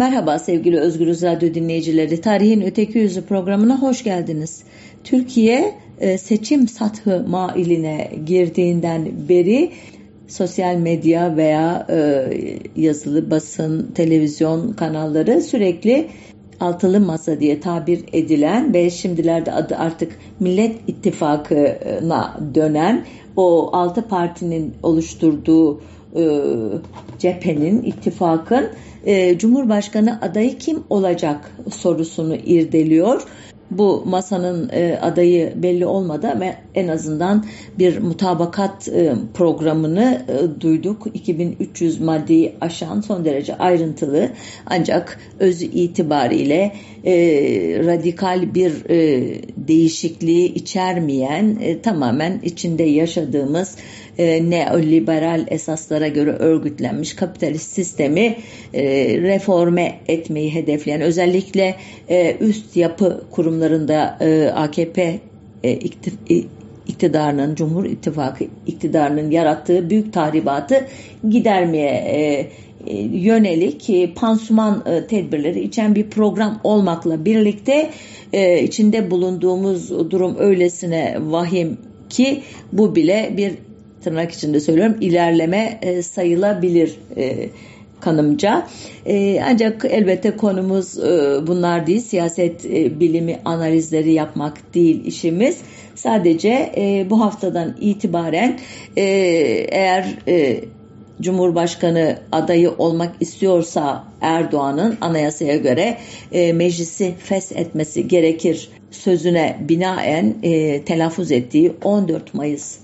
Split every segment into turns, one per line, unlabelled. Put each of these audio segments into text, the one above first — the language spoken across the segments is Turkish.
Merhaba sevgili Özgürüz Radyo dinleyicileri. Tarihin Öteki Yüzü programına hoş geldiniz. Türkiye e, seçim sathı mailine girdiğinden beri sosyal medya veya e, yazılı basın, televizyon kanalları sürekli altılı masa diye tabir edilen ve şimdilerde adı artık Millet İttifakı'na dönen o altı partinin oluşturduğu e, cephenin, ittifakın e, Cumhurbaşkanı adayı kim olacak sorusunu irdeliyor bu masanın e, adayı belli olmadı ama en azından bir mutabakat e, programını e, duyduk. 2300 maddeyi aşan son derece ayrıntılı ancak özü itibariyle e, radikal bir e, değişikliği içermeyen e, tamamen içinde yaşadığımız e, neoliberal esaslara göre örgütlenmiş kapitalist sistemi e, reforme etmeyi hedefleyen özellikle e, üst yapı kurumlarında e, AKP e, iktidarının, Cumhur İttifakı iktidarının yarattığı büyük tahribatı gidermeye e, e yönelik e, pansuman e, tedbirleri içen bir program olmakla birlikte içinde bulunduğumuz durum öylesine vahim ki bu bile bir tırnak içinde söylüyorum ilerleme e, sayılabilir e, kanımca. E, ancak elbette konumuz e, bunlar değil. Siyaset e, bilimi analizleri yapmak değil işimiz. Sadece e, bu haftadan itibaren e, eğer e, Cumhurbaşkanı adayı olmak istiyorsa Erdoğan'ın anayasaya göre e, meclisi feshetmesi gerekir sözüne binaen e, telaffuz ettiği 14 Mayıs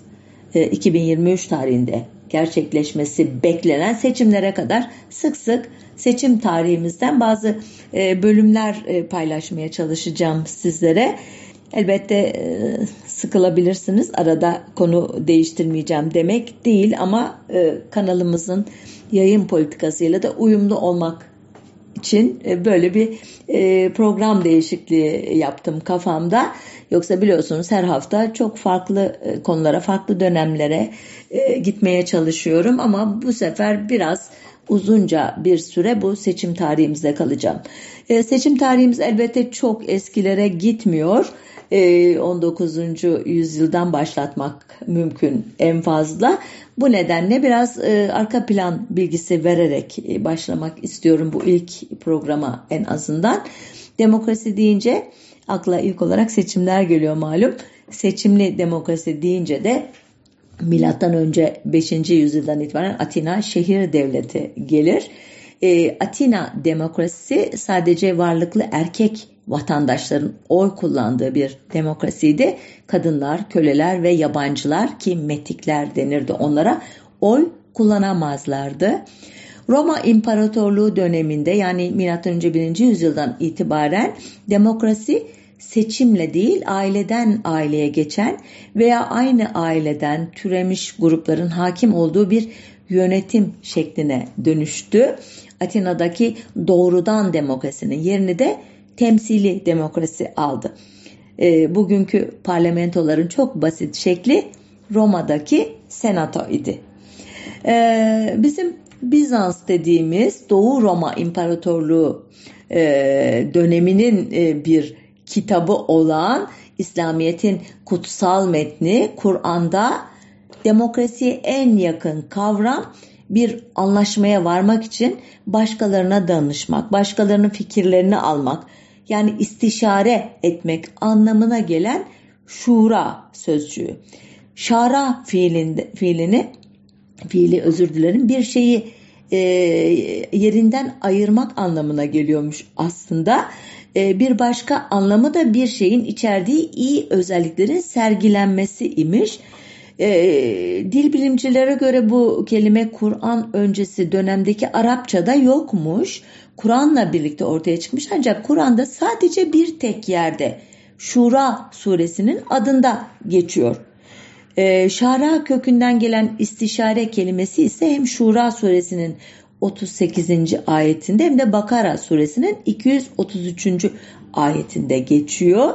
2023 e, tarihinde gerçekleşmesi beklenen seçimlere kadar sık sık seçim tarihimizden bazı e, bölümler e, paylaşmaya çalışacağım sizlere. Elbette sıkılabilirsiniz. Arada konu değiştirmeyeceğim demek değil ama kanalımızın yayın politikasıyla da uyumlu olmak için e, böyle bir e, program değişikliği yaptım kafamda. Yoksa biliyorsunuz her hafta çok farklı e, konulara, farklı dönemlere gitmeye çalışıyorum ama bu sefer biraz uzunca bir süre bu seçim tarihimizde kalacağım. Seçim tarihimiz elbette çok eskilere gitmiyor. 19. yüzyıldan başlatmak mümkün en fazla. Bu nedenle biraz e, arka plan bilgisi vererek e, başlamak istiyorum bu ilk programa en azından. Demokrasi deyince akla ilk olarak seçimler geliyor malum. Seçimli demokrasi deyince de milattan önce 5. yüzyıldan itibaren Atina şehir devleti gelir. E, Atina demokrasisi sadece varlıklı erkek vatandaşların oy kullandığı bir demokrasiydi. Kadınlar, köleler ve yabancılar ki metikler denirdi onlara oy kullanamazlardı. Roma İmparatorluğu döneminde yani M.Ö. 1. yüzyıldan itibaren demokrasi seçimle değil aileden aileye geçen veya aynı aileden türemiş grupların hakim olduğu bir yönetim şekline dönüştü. Atina'daki doğrudan demokrasinin yerini de temsili demokrasi aldı. E, bugünkü parlamentoların çok basit şekli Roma'daki senato idi. E, bizim Bizans dediğimiz Doğu Roma İmparatorluğu e, döneminin e, bir kitabı olan İslamiyet'in kutsal metni Kur'an'da demokrasiye en yakın kavram bir anlaşmaya varmak için başkalarına danışmak, başkalarının fikirlerini almak, yani istişare etmek anlamına gelen şura sözcüğü. Şara fiilinde, fiilini fiili özür dilerim bir şeyi e, yerinden ayırmak anlamına geliyormuş aslında. E, bir başka anlamı da bir şeyin içerdiği iyi özelliklerin sergilenmesi imiş. E, dil bilimcilere göre bu kelime Kur'an öncesi dönemdeki Arapçada yokmuş. Kur'an'la birlikte ortaya çıkmış ancak Kur'an'da sadece bir tek yerde Şura suresinin adında geçiyor. Ee, şara kökünden gelen istişare kelimesi ise hem Şura suresinin 38. ayetinde hem de Bakara suresinin 233. ayetinde geçiyor.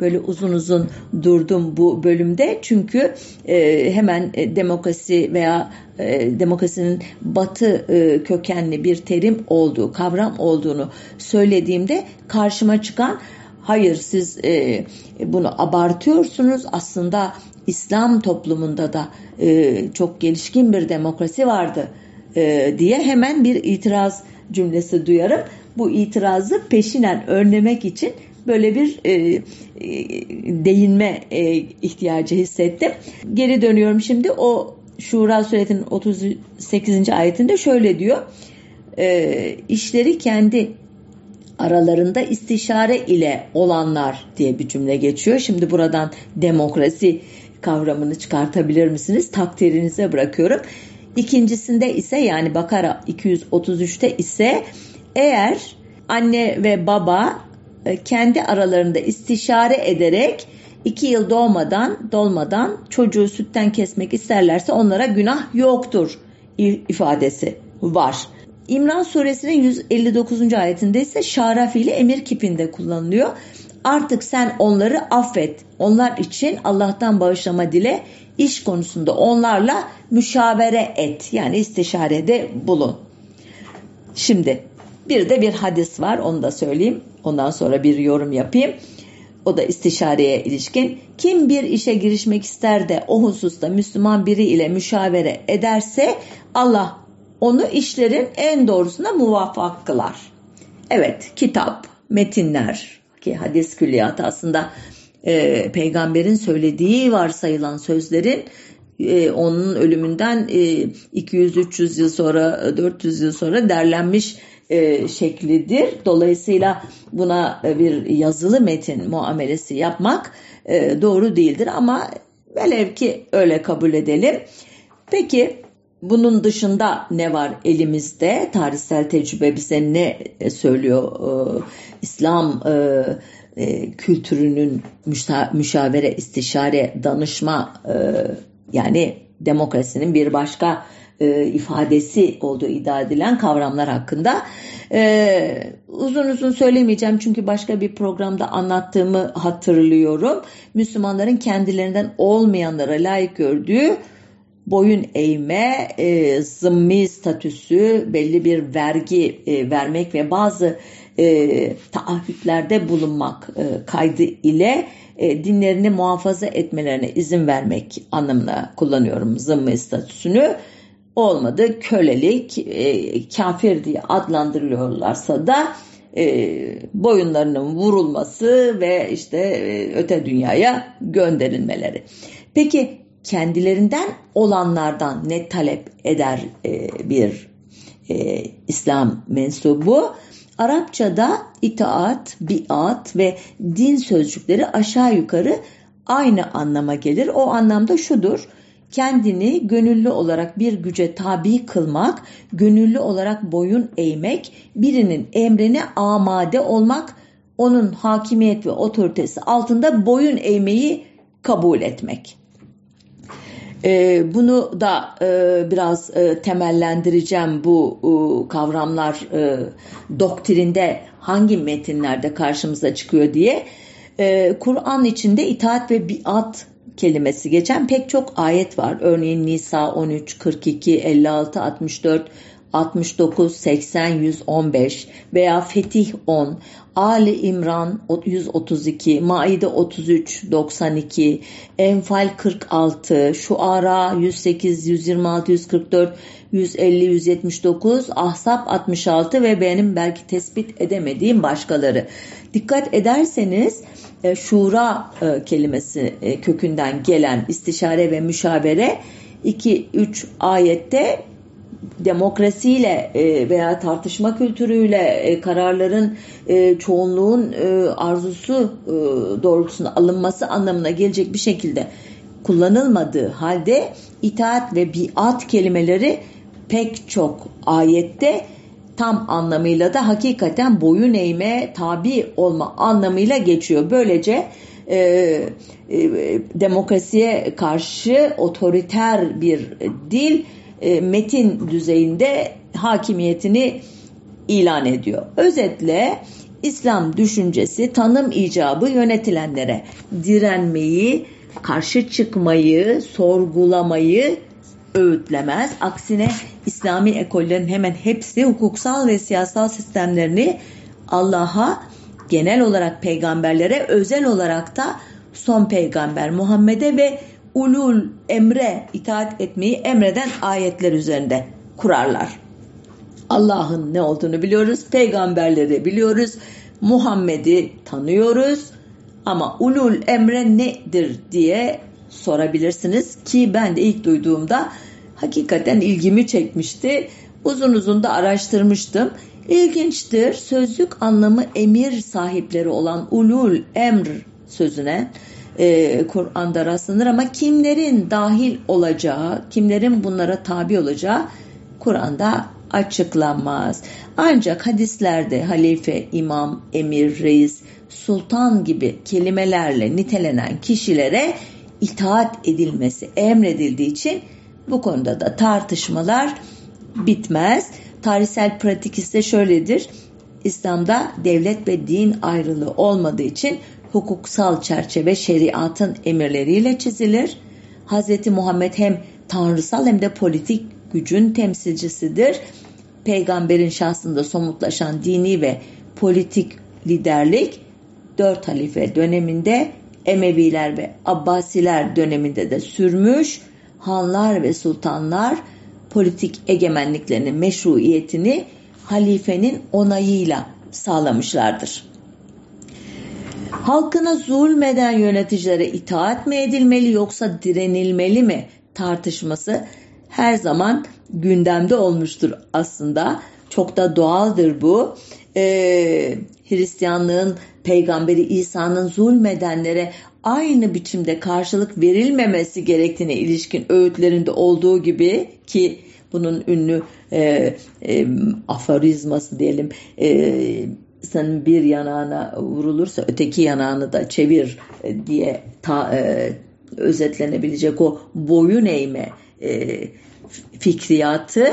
böyle uzun uzun durdum bu bölümde çünkü e, hemen e, demokrasi veya e, demokrasinin batı e, kökenli bir terim olduğu, kavram olduğunu söylediğimde karşıma çıkan hayır siz e, bunu abartıyorsunuz aslında İslam toplumunda da e, çok gelişkin bir demokrasi vardı e, diye hemen bir itiraz cümlesi duyarım. Bu itirazı peşinen önlemek için böyle bir e, e, değinme e, ihtiyacı hissettim. Geri dönüyorum şimdi o Şura suresinin 38. ayetinde şöyle diyor. E, işleri kendi aralarında istişare ile olanlar diye bir cümle geçiyor. Şimdi buradan demokrasi kavramını çıkartabilir misiniz? Takdirinize bırakıyorum. İkincisinde ise yani Bakara 233'te ise eğer anne ve baba e, kendi aralarında istişare ederek iki yıl doğmadan dolmadan çocuğu sütten kesmek isterlerse onlara günah yoktur ifadesi var. İmran suresinin 159. ayetinde ise şara fiili emir kipinde kullanılıyor. Artık sen onları affet. Onlar için Allah'tan bağışlama dile. iş konusunda onlarla müşavere et. Yani istişarede bulun. Şimdi bir de bir hadis var onu da söyleyeyim. Ondan sonra bir yorum yapayım. O da istişareye ilişkin. Kim bir işe girişmek ister de o hususta Müslüman biri ile müşavere ederse Allah onu işlerin en doğrusuna muvaffak kılar. Evet kitap, metinler ki hadis külliyatı aslında e, peygamberin söylediği varsayılan sözlerin e, onun ölümünden e, 200-300 yıl sonra 400 yıl sonra derlenmiş e, şeklidir. Dolayısıyla buna bir yazılı metin muamelesi yapmak e, doğru değildir ama velev ki öyle kabul edelim. Peki bunun dışında ne var elimizde? Tarihsel tecrübe bize ne e, söylüyor? Ee, İslam e, e, kültürünün müşa müşavere, istişare, danışma yani demokrasinin bir başka ifadesi olduğu iddia edilen kavramlar hakkında uzun uzun söylemeyeceğim çünkü başka bir programda anlattığımı hatırlıyorum. Müslümanların kendilerinden olmayanlara layık gördüğü boyun eğme, e, zımmi statüsü, belli bir vergi e, vermek ve bazı e, taahhütlerde bulunmak e, kaydı ile e, dinlerini muhafaza etmelerine izin vermek anlamına kullanıyorum zımmi statüsünü. Olmadı kölelik, e, kafir diye adlandırılıyorlarsa da e, boyunlarının vurulması ve işte e, öte dünyaya gönderilmeleri. Peki kendilerinden olanlardan ne talep eder e, bir e, İslam mensubu? Arapçada itaat, biat ve din sözcükleri aşağı yukarı aynı anlama gelir. O anlamda şudur. Kendini gönüllü olarak bir güce tabi kılmak, gönüllü olarak boyun eğmek, birinin emrine amade olmak, onun hakimiyet ve otoritesi altında boyun eğmeyi kabul etmek. E, bunu da e, biraz e, temellendireceğim bu e, kavramlar e, doktrinde hangi metinlerde karşımıza çıkıyor diye. E, Kur'an içinde itaat ve biat kelimesi geçen pek çok ayet var. Örneğin Nisa 13, 42, 56, 64, 69, 80, 115 veya Fetih 10, Ali İmran 132, Maide 33, 92, Enfal 46, Şuara 108, 126, 144, 150, 179, Ahzab 66 ve benim belki tespit edemediğim başkaları. Dikkat ederseniz e, şura e, kelimesi e, kökünden gelen istişare ve müşavere 2-3 ayette demokrasiyle e, veya tartışma kültürüyle e, kararların e, çoğunluğun arzusu doğrultusunda alınması anlamına gelecek bir şekilde kullanılmadığı halde itaat ve biat kelimeleri pek çok ayette tam anlamıyla da hakikaten boyun eğme, tabi olma anlamıyla geçiyor. Böylece e, e, demokrasiye karşı otoriter bir dil e, metin düzeyinde hakimiyetini ilan ediyor. Özetle İslam düşüncesi tanım icabı yönetilenlere direnmeyi, karşı çıkmayı, sorgulamayı öğütlemez. Aksine İslami ekollerin hemen hepsi hukuksal ve siyasal sistemlerini Allah'a genel olarak peygamberlere özel olarak da son peygamber Muhammed'e ve ulul emre itaat etmeyi emreden ayetler üzerinde kurarlar. Allah'ın ne olduğunu biliyoruz, peygamberleri biliyoruz, Muhammed'i tanıyoruz ama ulul emre nedir diye sorabilirsiniz ki ben de ilk duyduğumda hakikaten ilgimi çekmişti. Uzun uzun da araştırmıştım. İlginçtir. Sözlük anlamı emir sahipleri olan ulul emr sözüne e, Kur'an'da rastlanır ama kimlerin dahil olacağı, kimlerin bunlara tabi olacağı Kur'an'da açıklanmaz. Ancak hadislerde halife, imam, emir, reis, sultan gibi kelimelerle nitelenen kişilere itaat edilmesi emredildiği için bu konuda da tartışmalar bitmez. Tarihsel pratik ise şöyledir. İslam'da devlet ve din ayrılığı olmadığı için hukuksal çerçeve şeriatın emirleriyle çizilir. Hz. Muhammed hem tanrısal hem de politik gücün temsilcisidir. Peygamberin şahsında somutlaşan dini ve politik liderlik dört halife döneminde Emeviler ve Abbasiler döneminde de sürmüş. Hanlar ve sultanlar politik egemenliklerinin meşruiyetini halifenin onayıyla sağlamışlardır. Halkına zulmeden yöneticilere itaat mi edilmeli yoksa direnilmeli mi tartışması her zaman gündemde olmuştur aslında. Çok da doğaldır bu. Ee, Hristiyanlığın peygamberi İsa'nın zulmedenlere aynı biçimde karşılık verilmemesi gerektiğine ilişkin öğütlerinde olduğu gibi ki bunun ünlü e, e, aforizması diyelim e, senin bir yanağına vurulursa öteki yanağını da çevir e, diye ta, e, özetlenebilecek o boyun eğme e, fikriyatı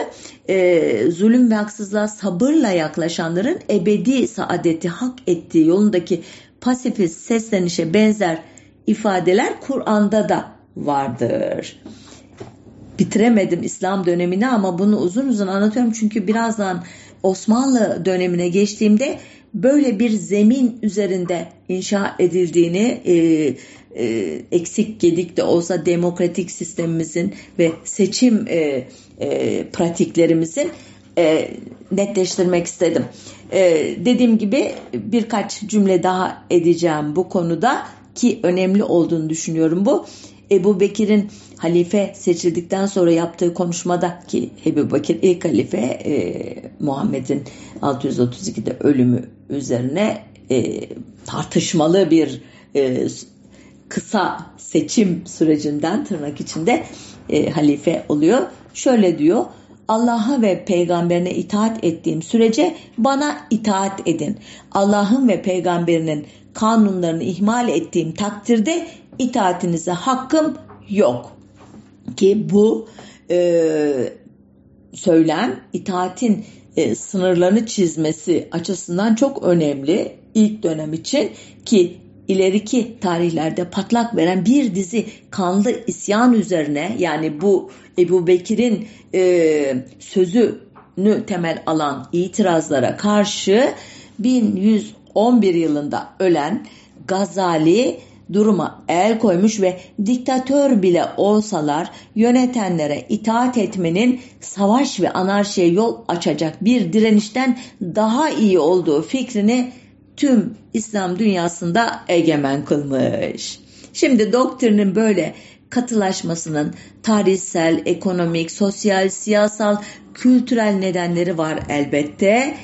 e, zulüm ve haksızlığa sabırla yaklaşanların ebedi saadeti hak ettiği yolundaki pasifist seslenişe benzer ifadeler Kur'an'da da vardır. Bitiremedim İslam dönemini ama bunu uzun uzun anlatıyorum çünkü birazdan Osmanlı dönemine geçtiğimde böyle bir zemin üzerinde inşa edildiğini e, e, eksik gedik de olsa demokratik sistemimizin ve seçim e, e, pratiklerimizin e, netleştirmek istedim. E, dediğim gibi birkaç cümle daha edeceğim bu konuda ki önemli olduğunu düşünüyorum bu. Ebu Bekir'in halife seçildikten sonra yaptığı konuşmada ki Ebu Bekir ilk halife e, Muhammed'in 632'de ölümü üzerine e, tartışmalı bir e, kısa seçim sürecinden tırnak içinde e, halife oluyor. Şöyle diyor Allah'a ve peygamberine itaat ettiğim sürece bana itaat edin. Allah'ın ve peygamberinin kanunlarını ihmal ettiğim takdirde itaatinize hakkım yok. Ki bu e, söylem itaatin e, sınırlarını çizmesi açısından çok önemli ilk dönem için ki ileriki tarihlerde patlak veren bir dizi kanlı isyan üzerine yani bu Ebu Bekir'in e, sözünü temel alan itirazlara karşı 1111 yılında ölen Gazali duruma el koymuş ve diktatör bile olsalar yönetenlere itaat etmenin savaş ve anarşiye yol açacak bir direnişten daha iyi olduğu fikrini tüm İslam dünyasında egemen kılmış. Şimdi doktrinin böyle katılaşmasının tarihsel, ekonomik, sosyal, siyasal, kültürel nedenleri var elbette.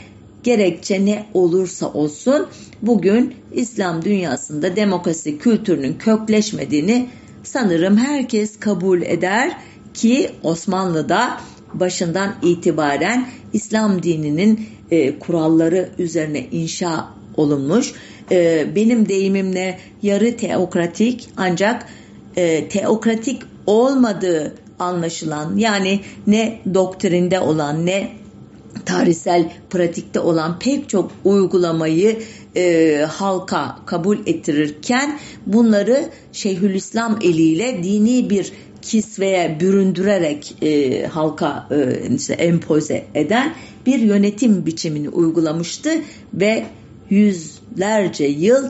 Gerekçe ne olursa olsun bugün İslam dünyasında demokrasi kültürünün kökleşmediğini sanırım herkes kabul eder ki Osmanlı'da başından itibaren İslam dininin e, kuralları üzerine inşa olunmuş. E, benim deyimimle yarı teokratik ancak e, teokratik olmadığı anlaşılan yani ne doktrinde olan ne tarihsel pratikte olan pek çok uygulamayı e, halka kabul ettirirken bunları Şeyhülislam eliyle dini bir kisveye büründürerek e, halka e, işte empoze eden bir yönetim biçimini uygulamıştı ve yüzlerce yıl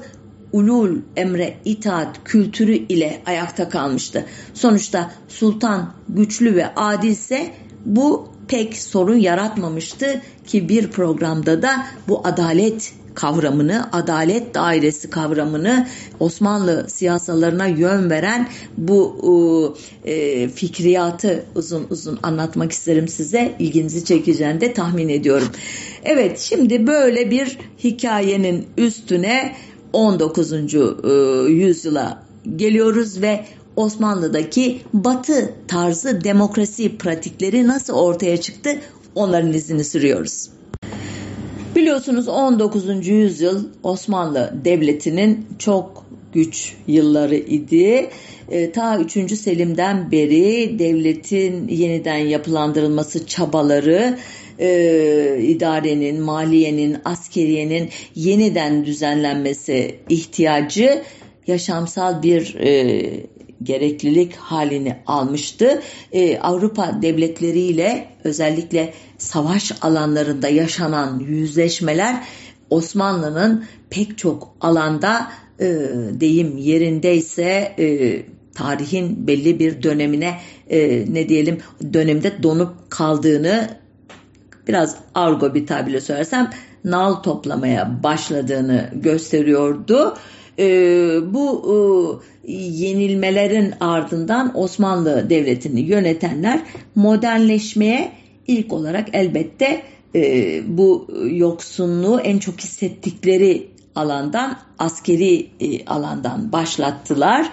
ulul emre itaat kültürü ile ayakta kalmıştı. Sonuçta sultan güçlü ve adilse bu pek sorun yaratmamıştı ki bir programda da bu adalet kavramını, adalet dairesi kavramını Osmanlı siyasalarına yön veren bu e, fikriyatı uzun uzun anlatmak isterim size. İlginizi çekeceğini de tahmin ediyorum. Evet şimdi böyle bir hikayenin üstüne 19. E, yüzyıla geliyoruz ve Osmanlı'daki batı tarzı demokrasi pratikleri nasıl ortaya çıktı onların izini sürüyoruz. Biliyorsunuz 19. yüzyıl Osmanlı Devleti'nin çok güç yılları idi. E, ta 3. Selim'den beri devletin yeniden yapılandırılması çabaları e, idarenin, maliyenin, askeriyenin yeniden düzenlenmesi ihtiyacı yaşamsal bir e, gereklilik halini almıştı. Ee, Avrupa devletleriyle özellikle savaş alanlarında yaşanan yüzleşmeler Osmanlı'nın pek çok alanda e, deyim yerindeyse e, tarihin belli bir dönemine e, ne diyelim dönemde donup kaldığını biraz argo bir tabirle söylersem nal toplamaya başladığını gösteriyordu. E, bu e, yenilmelerin ardından Osmanlı Devleti'ni yönetenler modernleşmeye ilk olarak elbette e, bu yoksunluğu en çok hissettikleri alandan askeri e, alandan başlattılar.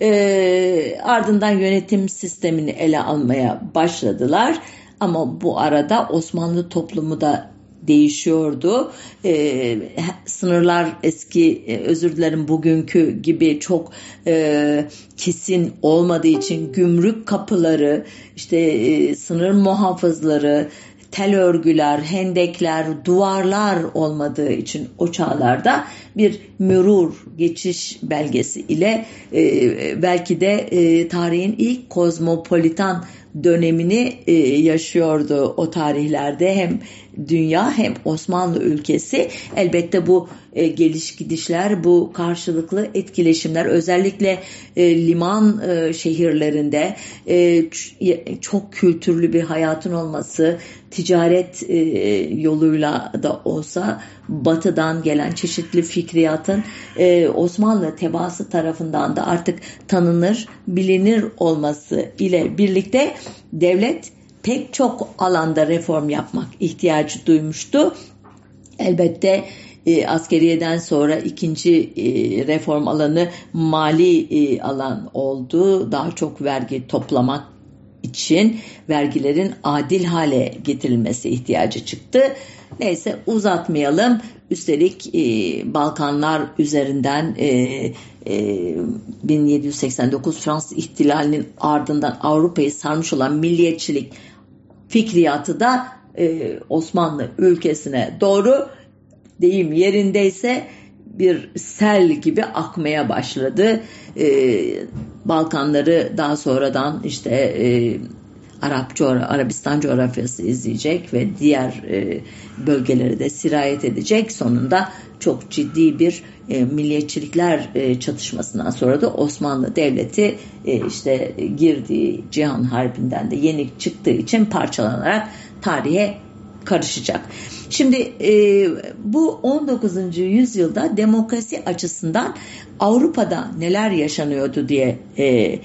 E, ardından yönetim sistemini ele almaya başladılar. Ama bu arada Osmanlı toplumu da değişiyordu. E, sınırlar eski e, özür dilerim bugünkü gibi çok e, kesin olmadığı için gümrük kapıları işte e, sınır muhafızları tel örgüler, hendekler, duvarlar olmadığı için o çağlarda bir mürur geçiş belgesi ile e, belki de e, tarihin ilk kozmopolitan dönemini e, yaşıyordu o tarihlerde hem dünya hem Osmanlı ülkesi elbette bu e, geliş gidişler bu karşılıklı etkileşimler özellikle e, liman e, şehirlerinde e, çok kültürlü bir hayatın olması ticaret e, yoluyla da olsa batıdan gelen çeşitli fikriyatın e, Osmanlı tebaası tarafından da artık tanınır bilinir olması ile birlikte devlet pek çok alanda reform yapmak ihtiyacı duymuştu. Elbette e, askeriyeden sonra ikinci e, reform alanı mali e, alan oldu. Daha çok vergi toplamak için vergilerin adil hale getirilmesi ihtiyacı çıktı. Neyse uzatmayalım. Üstelik e, Balkanlar üzerinden e, e, 1789 Fransız ihtilalinin ardından Avrupa'yı sarmış olan milliyetçilik fikriyatı da e, Osmanlı ülkesine doğru deyim yerindeyse bir sel gibi akmaya başladı. E, Balkanları daha sonradan işte e, Arap coğra Arabistan coğrafyası izleyecek ve diğer e, bölgeleri de sirayet edecek. Sonunda çok ciddi bir e, milliyetçilikler e, çatışmasından sonra da Osmanlı Devleti e, işte girdiği Cihan Harbi'nden de yenik çıktığı için parçalanarak tarihe karışacak. Şimdi e, bu 19. yüzyılda demokrasi açısından Avrupa'da neler yaşanıyordu diye e,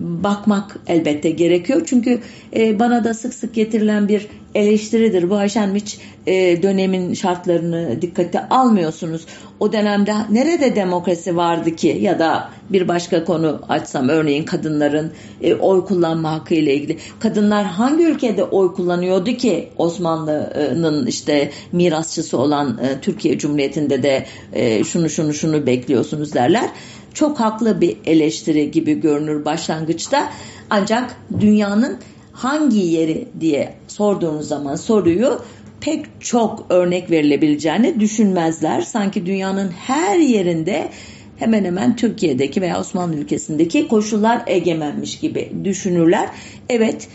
bakmak elbette gerekiyor. Çünkü e, bana da sık sık getirilen bir eleştiridir. Bu Ayşen hiç e, dönemin şartlarını dikkate almıyorsunuz. O dönemde nerede demokrasi vardı ki ya da bir başka konu açsam örneğin kadınların e, oy kullanma hakkı ile ilgili. Kadınlar hangi ülkede oy kullanıyordu ki Osmanlı'nın işte mirasçısı olan e, Türkiye Cumhuriyeti'nde de e, şunu şunu şunu bekliyorsunuz derler çok haklı bir eleştiri gibi görünür başlangıçta. Ancak dünyanın hangi yeri diye sorduğunuz zaman soruyu pek çok örnek verilebileceğini düşünmezler. Sanki dünyanın her yerinde hemen hemen Türkiye'deki veya Osmanlı ülkesindeki koşullar egemenmiş gibi düşünürler. Evet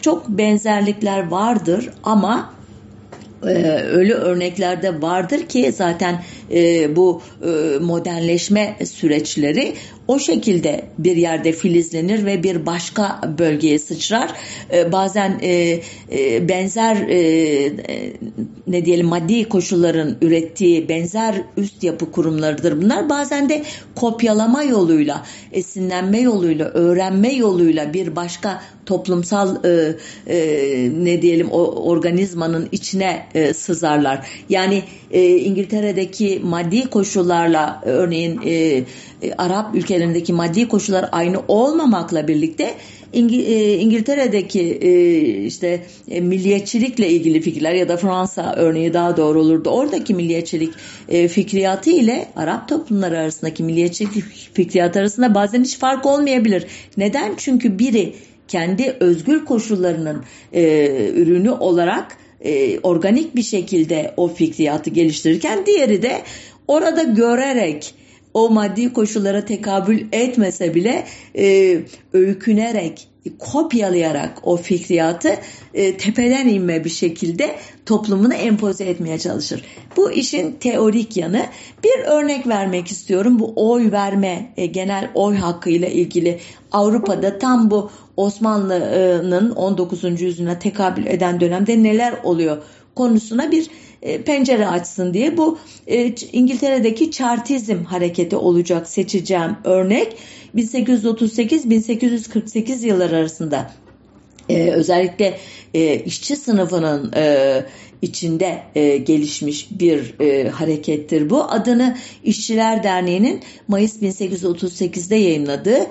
çok benzerlikler vardır ama e, öyle örneklerde vardır ki zaten e, bu e, modernleşme süreçleri o şekilde bir yerde filizlenir ve bir başka bölgeye sıçrar. E, bazen e, e, benzer e, ne diyelim maddi koşulların ürettiği benzer üst yapı kurumlarıdır bunlar. Bazen de kopyalama yoluyla, esinlenme yoluyla, öğrenme yoluyla bir başka toplumsal e, e, ne diyelim o organizmanın içine e, sızarlar. Yani e, İngiltere'deki maddi koşullarla örneğin e, e, Arap ülkelerindeki maddi koşullar aynı olmamakla birlikte e, İngiltere'deki e, işte e, milliyetçilikle ilgili fikirler ya da Fransa örneği daha doğru olurdu. Oradaki milliyetçilik fikriyatı ile Arap toplumları arasındaki milliyetçilik fikriyatı arasında bazen hiç fark olmayabilir. Neden? Çünkü biri kendi özgür koşullarının ürünü olarak organik bir şekilde o fikriyatı geliştirirken diğeri de orada görerek o maddi koşullara tekabül etmese bile e, öykünerek, kopyalayarak o fikriyatı e, tepeden inme bir şekilde toplumunu empoze etmeye çalışır. Bu işin teorik yanı. Bir örnek vermek istiyorum. Bu oy verme, e, genel oy hakkıyla ilgili Avrupa'da tam bu Osmanlı'nın 19. yüzyılına tekabül eden dönemde neler oluyor konusuna bir e, pencere açsın diye bu e, İngiltere'deki Chartizm hareketi olacak seçeceğim örnek 1838-1848 yıllar arasında e, özellikle işçi sınıfının içinde gelişmiş bir harekettir bu. Adını İşçiler Derneği'nin Mayıs 1838'de yayınladığı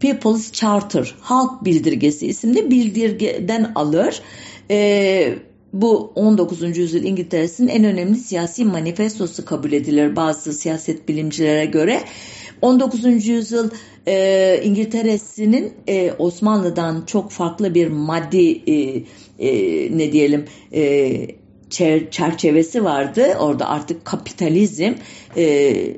People's Charter, Halk Bildirgesi isimli bildirgeden alır. E, bu 19. yüzyıl İngiltere'sinin en önemli siyasi manifestosu kabul edilir bazı siyaset bilimcilere göre. 19. yüzyıl e, İngiltere'sinin e, Osmanlı'dan çok farklı bir maddi e, e, ne diyelim e, çerçevesi vardı. Orada artık kapitalizm e,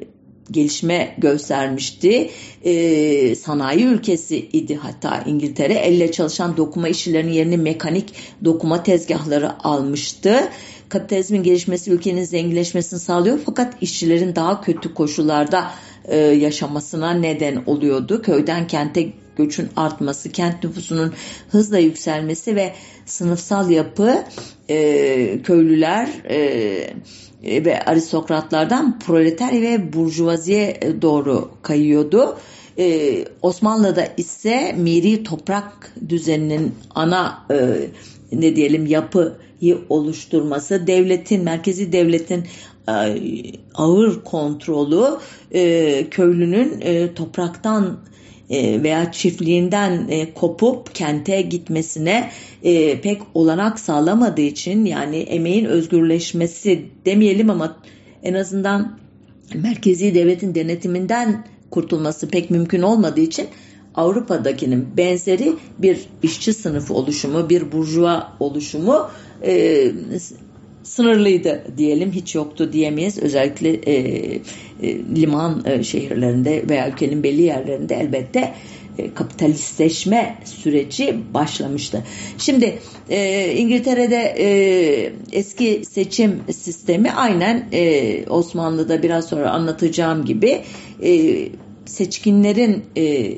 gelişme göstermişti. E, sanayi ülkesi idi hatta İngiltere. Elle çalışan dokuma işçilerinin yerini mekanik dokuma tezgahları almıştı. Kapitalizmin gelişmesi ülkenin zenginleşmesini sağlıyor fakat işçilerin daha kötü koşullarda e, yaşamasına neden oluyordu. Köyden kente göçün artması, kent nüfusunun hızla yükselmesi ve sınıfsal yapı e, köylüler e, ve aristokratlardan proleter ve burjuvaziye e, doğru kayıyordu. Ee, Osmanlı'da ise miri toprak düzeninin ana e, ne diyelim yapıyı oluşturması, devletin, merkezi devletin e, ağır kontrolü e, köylünün e, topraktan e, veya çiftliğinden e, kopup kente gitmesine e, pek olanak sağlamadığı için yani emeğin özgürleşmesi demeyelim ama en azından merkezi devletin denetiminden kurtulması pek mümkün olmadığı için Avrupa'dakinin benzeri bir işçi sınıfı oluşumu, bir burjuva oluşumu e, sınırlıydı diyelim hiç yoktu diyemeyiz özellikle e, e, liman e, şehirlerinde veya ülkenin belli yerlerinde elbette e, kapitalistleşme süreci başlamıştı. Şimdi e, İngiltere'de e, eski seçim sistemi aynen e, Osmanlı'da biraz sonra anlatacağım gibi e, seçkinlerin e,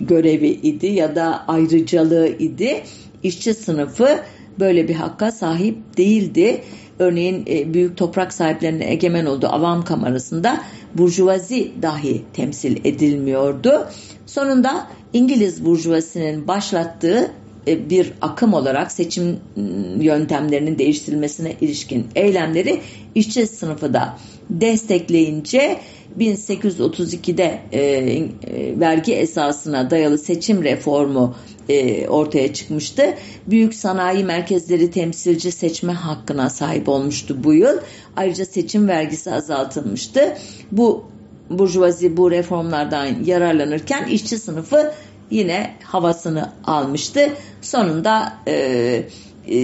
görevi idi ya da ayrıcalığı idi. İşçi sınıfı böyle bir hakka sahip değildi. Örneğin e, büyük toprak sahiplerinin egemen olduğu avam kamerasında burjuvazi dahi temsil edilmiyordu. Sonunda İngiliz burjuvasinin başlattığı bir akım olarak seçim yöntemlerinin değiştirilmesine ilişkin eylemleri işçi sınıfı da destekleyince 1832'de e, e, vergi esasına dayalı seçim reformu e, ortaya çıkmıştı. Büyük sanayi merkezleri temsilci seçme hakkına sahip olmuştu bu yıl. Ayrıca seçim vergisi azaltılmıştı. Bu burjuvazi bu reformlardan yararlanırken işçi sınıfı yine havasını almıştı. Sonunda e, e,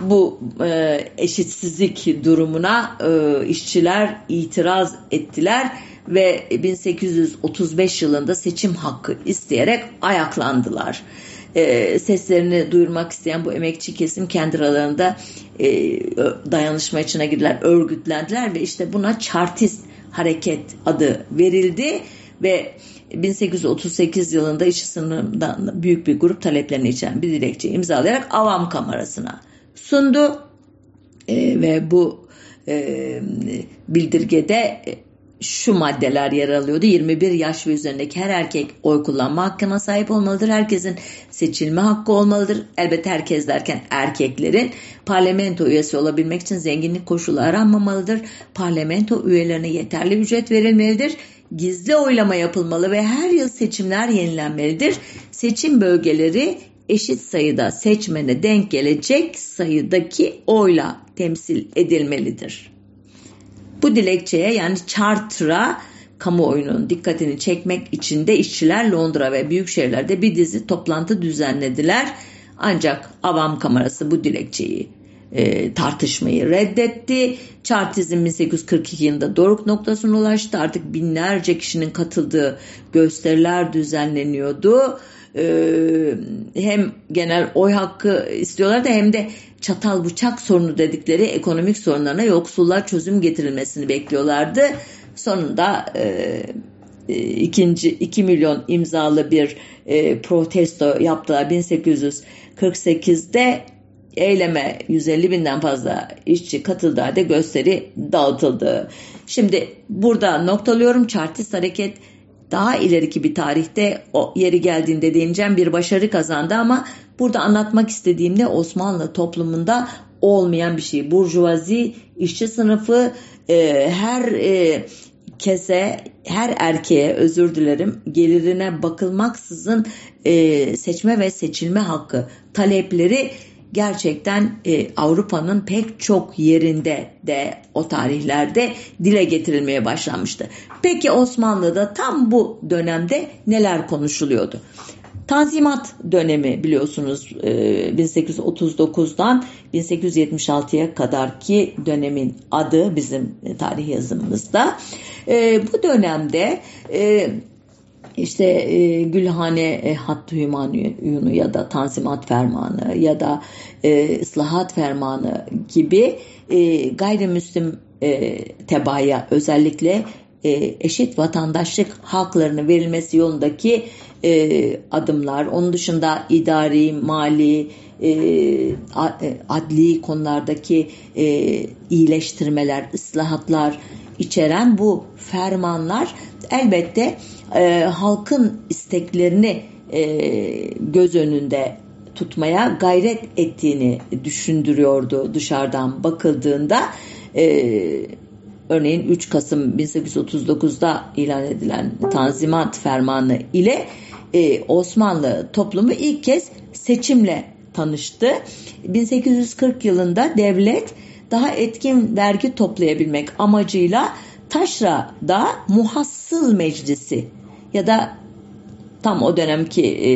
bu e, eşitsizlik durumuna e, işçiler itiraz ettiler ve 1835 yılında seçim hakkı isteyerek ayaklandılar. E, seslerini duyurmak isteyen bu emekçi kesim kendi aralarında e, dayanışma içine girdiler, örgütlendiler ve işte buna Chartist hareket adı verildi ve 1838 yılında işçi sınırından büyük bir grup taleplerini içeren bir dilekçe imzalayarak avam kamerasına sundu e, ve bu e, bildirgede şu maddeler yer alıyordu. 21 yaş ve üzerindeki her erkek oy kullanma hakkına sahip olmalıdır. Herkesin seçilme hakkı olmalıdır. Elbette herkes derken erkeklerin parlamento üyesi olabilmek için zenginlik koşulu aranmamalıdır. Parlamento üyelerine yeterli ücret verilmelidir. Gizli oylama yapılmalı ve her yıl seçimler yenilenmelidir. Seçim bölgeleri eşit sayıda seçmene denk gelecek sayıdaki oyla temsil edilmelidir. Bu dilekçeye yani charter'a kamuoyunun dikkatini çekmek için de işçiler Londra ve büyük şehirlerde bir dizi toplantı düzenlediler. Ancak avam kamerası bu dilekçeyi e, tartışmayı reddetti. Chartizm 1842 yılında doruk noktasına ulaştı. Artık binlerce kişinin katıldığı gösteriler düzenleniyordu. E, hem genel oy hakkı istiyorlardı hem de çatal bıçak sorunu dedikleri ekonomik sorunlarına yoksullar çözüm getirilmesini bekliyorlardı. Sonunda e, e ikinci 2 milyon imzalı bir e, protesto yaptılar 1848'de eyleme 150 binden fazla işçi katıldığı halde gösteri dağıtıldı. Şimdi burada noktalıyorum Chartist hareket daha ileriki bir tarihte o yeri geldiğinde değineceğim bir başarı kazandı ama burada anlatmak istediğim ne Osmanlı toplumunda olmayan bir şey. Burjuvazi, işçi sınıfı e, her e, kese, her erkeğe özür dilerim gelirine bakılmaksızın e, seçme ve seçilme hakkı talepleri gerçekten e, Avrupa'nın pek çok yerinde de o tarihlerde dile getirilmeye başlanmıştı. Peki Osmanlı'da tam bu dönemde neler konuşuluyordu? Tanzimat dönemi biliyorsunuz 1839'dan e, 1876'ya kadar ki dönemin adı bizim tarih yazımımızda. E, bu dönemde e, işte e, Gülhane e, Hattı Hümaniyunu ya da Tanzimat Fermanı ya da e, Islahat Fermanı gibi e, gayrimüslim e, tebaya özellikle e, eşit vatandaşlık haklarının verilmesi yolundaki e, adımlar, onun dışında idari, mali, e, e adli konulardaki e, iyileştirmeler, ıslahatlar içeren bu fermanlar elbette e, halkın isteklerini e, göz önünde tutmaya gayret ettiğini düşündürüyordu dışarıdan bakıldığında. E, örneğin 3 Kasım 1839'da ilan edilen Tanzimat Fermanı ile e, Osmanlı toplumu ilk kez seçimle tanıştı. 1840 yılında devlet daha etkin vergi toplayabilmek amacıyla Taşra'da Muhassıl Meclisi ya da tam o dönemki e,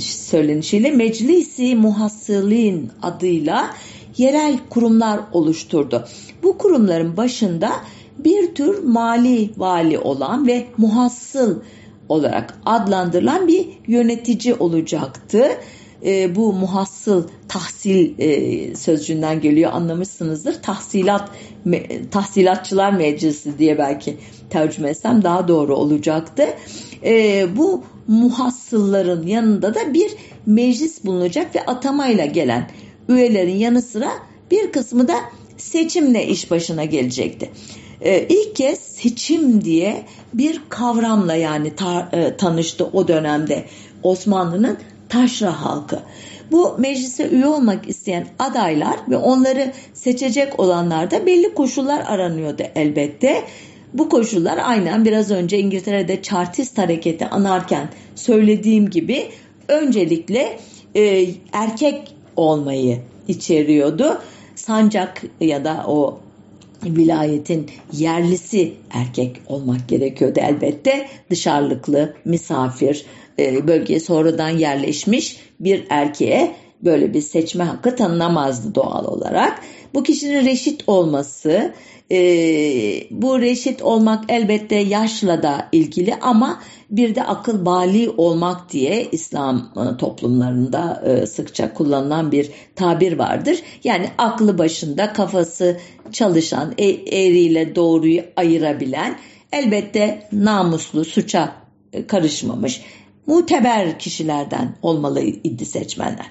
söylenişiyle Meclisi Muhassılin adıyla yerel kurumlar oluşturdu. Bu kurumların başında bir tür mali vali olan ve muhassıl olarak adlandırılan bir yönetici olacaktı. E, bu muhassıl tahsil e, sözcüğünden geliyor anlamışsınızdır. Tahsilat me, tahsilatçılar meclisi diye belki tercüme etsem daha doğru olacaktı. E, bu muhassılların yanında da bir meclis bulunacak ve atamayla gelen üyelerin yanı sıra bir kısmı da seçimle iş başına gelecekti. Ee, ilk kez seçim diye bir kavramla yani ta, e, tanıştı o dönemde Osmanlı'nın taşra halkı. Bu meclise üye olmak isteyen adaylar ve onları seçecek olanlarda belli koşullar aranıyordu elbette. Bu koşullar aynen biraz önce İngiltere'de Chartist hareketi anarken söylediğim gibi öncelikle e, erkek olmayı içeriyordu. Sancak ya da o vilayetin yerlisi erkek olmak gerekiyordu elbette. Dışarılıklı, misafir, e, bölgeye sonradan yerleşmiş bir erkeğe böyle bir seçme hakkı tanınamazdı doğal olarak. Bu kişinin reşit olması, e, bu reşit olmak elbette yaşla da ilgili ama bir de akıl bali olmak diye İslam e, toplumlarında e, sıkça kullanılan bir tabir vardır. Yani aklı başında kafası çalışan, eğriyle doğruyu ayırabilen, elbette namuslu, suça e, karışmamış, muteber kişilerden olmalı idi seçmenler.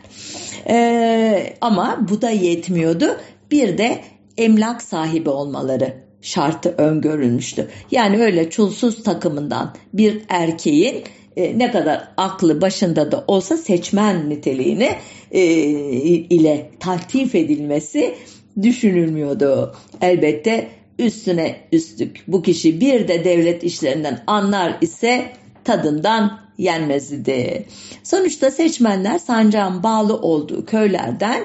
Ee, ama bu da yetmiyordu. Bir de emlak sahibi olmaları şartı öngörülmüştü. Yani öyle çulsuz takımından bir erkeğin e, ne kadar aklı başında da olsa seçmen niteliğini e, ile taltif edilmesi düşünülmüyordu. Elbette üstüne üstlük bu kişi bir de devlet işlerinden anlar ise tadından yenmez idi. Sonuçta seçmenler sancağın bağlı olduğu köylerden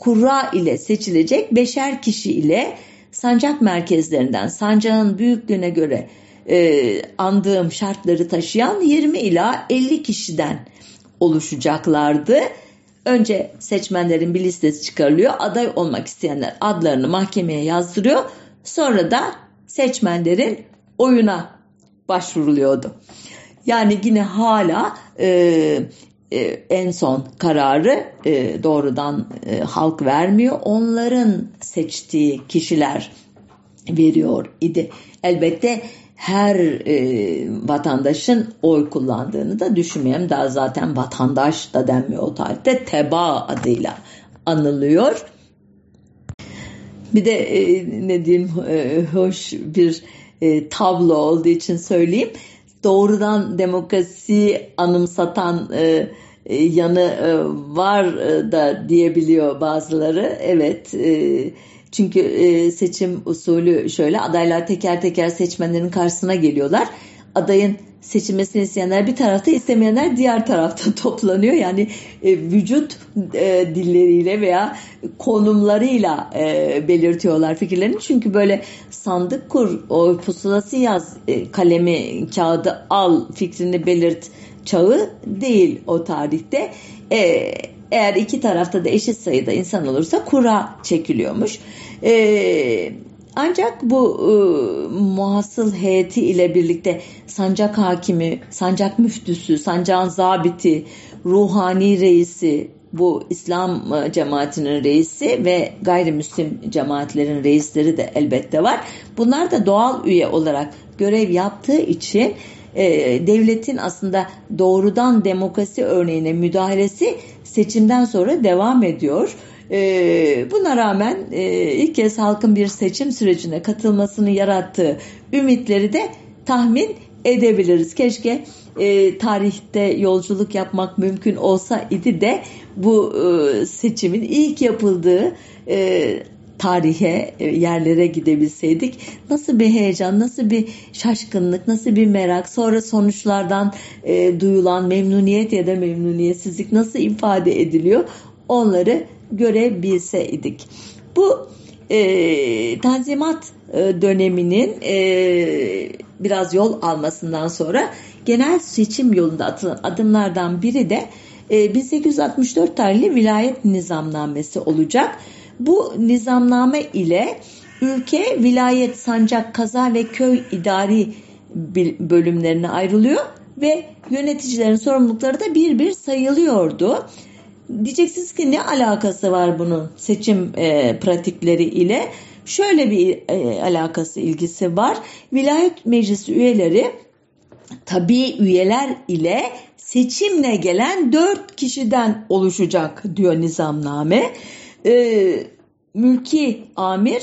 kurra ile seçilecek beşer kişi ile sancak merkezlerinden sancağın büyüklüğüne göre e, andığım şartları taşıyan 20 ila 50 kişiden oluşacaklardı. Önce seçmenlerin bir listesi çıkarılıyor. Aday olmak isteyenler adlarını mahkemeye yazdırıyor. Sonra da seçmenlerin oyuna başvuruluyordu. Yani yine hala e, en son kararı e, doğrudan e, halk vermiyor. Onların seçtiği kişiler veriyor idi. Elbette her e, vatandaşın oy kullandığını da düşünmeyelim. Daha zaten vatandaş da denmiyor o tarihte. Teba adıyla anılıyor. Bir de e, ne diyeyim e, hoş bir e, tablo olduğu için söyleyeyim doğrudan demokrasi anımsatan e, e, yanı e, var e, da diyebiliyor bazıları. Evet. E, çünkü e, seçim usulü şöyle adaylar teker teker seçmenlerin karşısına geliyorlar. Adayın seçilmesini isteyenler bir tarafta istemeyenler diğer tarafta toplanıyor. Yani e, vücut e, dilleriyle veya konumlarıyla e, belirtiyorlar fikirlerini. Çünkü böyle sandık kur, o pusulası yaz, e, kalemi, kağıdı al fikrini belirt çağı değil o tarihte. E, eğer iki tarafta da eşit sayıda insan olursa kura çekiliyormuş. Eee ancak bu e, muhasıl heyeti ile birlikte sancak hakimi, sancak müftüsü, sancağın zabiti, ruhani reisi, bu İslam e, cemaatinin reisi ve gayrimüslim cemaatlerin reisleri de elbette var. Bunlar da doğal üye olarak görev yaptığı için e, devletin aslında doğrudan demokrasi örneğine müdahalesi seçimden sonra devam ediyor. E, buna rağmen e, ilk kez halkın bir seçim sürecine katılmasını yarattığı ümitleri de tahmin edebiliriz. Keşke e, tarihte yolculuk yapmak mümkün olsa idi de bu e, seçimin ilk yapıldığı e, tarihe, e, yerlere gidebilseydik. Nasıl bir heyecan, nasıl bir şaşkınlık, nasıl bir merak, sonra sonuçlardan e, duyulan memnuniyet ya da memnuniyetsizlik nasıl ifade ediliyor? Onları görebilseydik. Bu e, Tanzimat e, döneminin e, biraz yol almasından sonra genel seçim yolunda atılan adımlardan biri de e, 1864 tarihli vilayet nizamnamesi olacak. Bu nizamname ile ülke vilayet, sancak, kaza ve köy idari bölümlerine ayrılıyor ve yöneticilerin sorumlulukları da bir bir sayılıyordu. Diyeceksiniz ki ne alakası var bunun seçim e, pratikleri ile? Şöyle bir e, alakası, ilgisi var. Vilayet meclisi üyeleri tabi üyeler ile seçimle gelen dört kişiden oluşacak diyor nizamname. E, mülki amir,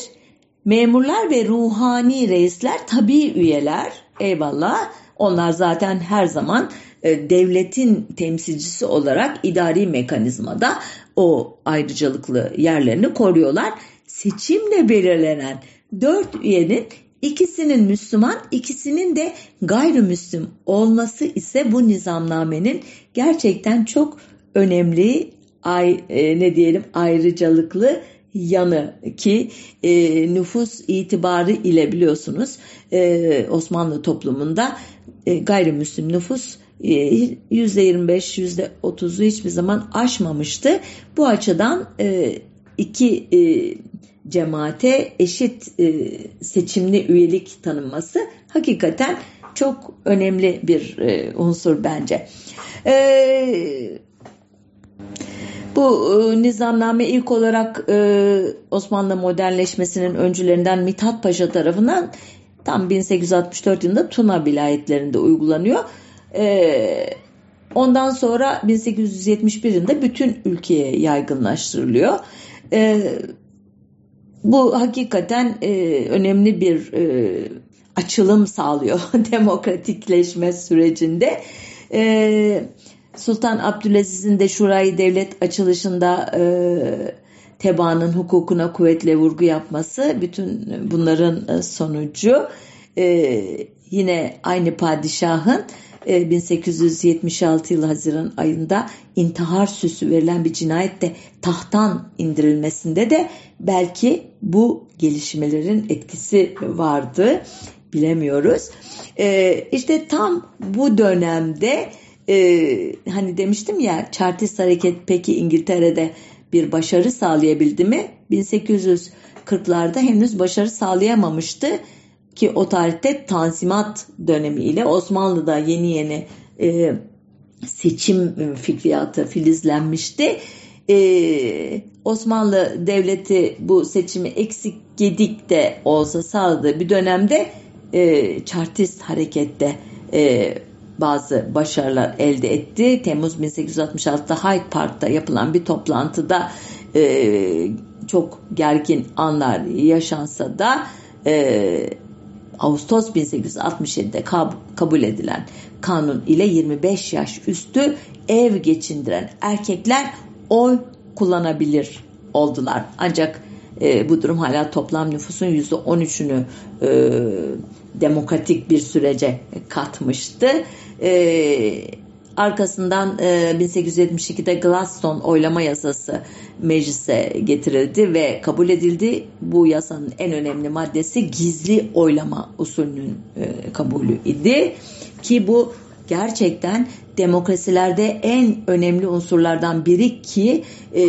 memurlar ve ruhani reisler tabi üyeler. Eyvallah. Onlar zaten her zaman devletin temsilcisi olarak idari mekanizmada o ayrıcalıklı yerlerini koruyorlar. Seçimle belirlenen dört üyenin ikisinin Müslüman, ikisinin de gayrimüslim olması ise bu nizamnamenin gerçekten çok önemli ay, e, ne diyelim ayrıcalıklı yanı ki e, nüfus itibarı ile biliyorsunuz e, Osmanlı toplumunda e, gayrimüslim nüfus e, %25 %30'u hiçbir zaman aşmamıştı. Bu açıdan e, iki e, cemaate eşit e, seçimli üyelik tanınması hakikaten çok önemli bir e, unsur bence. E, bu e, nizamname ilk olarak e, Osmanlı modernleşmesinin öncülerinden Mithat Paşa tarafından tam 1864 yılında Tuna vilayetlerinde uygulanıyor. E, ondan sonra 1871 yılında bütün ülkeye yaygınlaştırılıyor. E, bu hakikaten e, önemli bir e, açılım sağlıyor demokratikleşme sürecinde. E, Sultan Abdülaziz'in de Şurayı Devlet açılışında e, tebaanın hukukuna kuvvetle vurgu yapması bütün bunların sonucu e, yine aynı padişahın 1876 e, yıl Haziran ayında intihar süsü verilen bir cinayette tahttan indirilmesinde de belki bu gelişmelerin etkisi vardı bilemiyoruz. Ee, işte tam bu dönemde e, hani demiştim ya Chartist hareket peki İngiltere'de bir başarı sağlayabildi mi? 1840'larda henüz başarı sağlayamamıştı ki o tarihte Tanzimat dönemiyle Osmanlı'da yeni yeni e, seçim fikriyatı filizlenmişti. Ee, Osmanlı Devleti bu seçimi eksik gedik de olsa sağladığı bir dönemde e, Chartist harekette e, bazı başarılar elde etti. Temmuz 1866'da Hyde Park'ta yapılan bir toplantıda e, çok gergin anlar yaşansa da e, Ağustos 1867'de kab kabul edilen kanun ile 25 yaş üstü ev geçindiren erkekler oy kullanabilir oldular. Ancak e, bu durum hala toplam nüfusun %13'ünü e, demokratik bir sürece katmıştı. E, arkasından e, 1872'de Gladstone oylama yasası meclise getirildi ve kabul edildi. Bu yasanın en önemli maddesi gizli oylama usulünün e, kabulü idi ki bu gerçekten demokrasilerde en önemli unsurlardan biri ki e,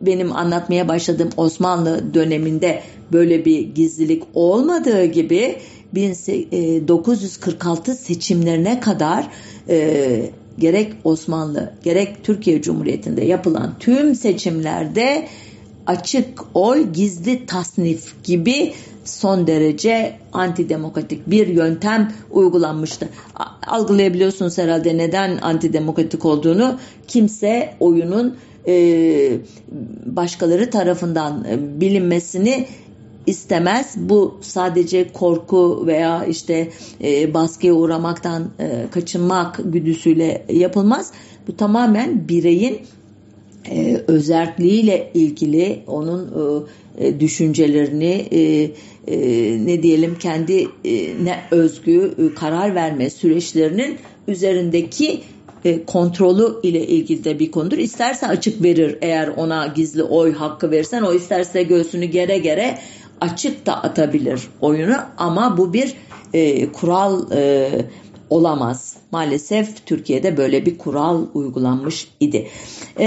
benim anlatmaya başladığım Osmanlı döneminde böyle bir gizlilik olmadığı gibi 1946 e, seçimlerine kadar e, gerek Osmanlı gerek Türkiye Cumhuriyeti'nde yapılan tüm seçimlerde açık oy gizli tasnif gibi son derece antidemokratik bir yöntem uygulanmıştı. Algılayabiliyorsunuz herhalde neden antidemokratik olduğunu. Kimse oyunun e, başkaları tarafından e, bilinmesini istemez. Bu sadece korku veya işte e, baskıya uğramaktan e, kaçınmak güdüsüyle yapılmaz. Bu tamamen bireyin e, özelliğiyle ilgili onun e, e düşüncelerini e, e, ne diyelim kendi e, ne özgü e, karar verme süreçlerinin üzerindeki e, kontrolü ile ilgili de bir konudur. İsterse açık verir eğer ona gizli oy hakkı verirsen o isterse göğsünü gere gere açık da atabilir oyunu ama bu bir e, kural e, olamaz. Maalesef Türkiye'de böyle bir kural uygulanmış idi. E,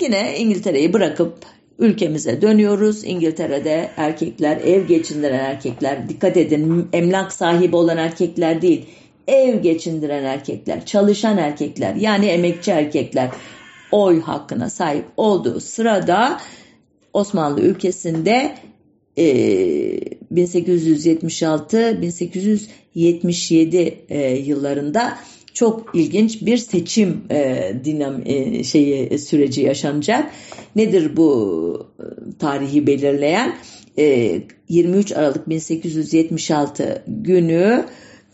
yine İngiltere'yi bırakıp ülkemize dönüyoruz. İngiltere'de erkekler, ev geçindiren erkekler, dikkat edin emlak sahibi olan erkekler değil, ev geçindiren erkekler, çalışan erkekler yani emekçi erkekler oy hakkına sahip olduğu sırada Osmanlı ülkesinde 1876-1877 e, e, yıllarında çok ilginç bir seçim e, dinam e, şeyi süreci yaşanacak. Nedir bu e, tarihi belirleyen? E, 23 Aralık 1876 günü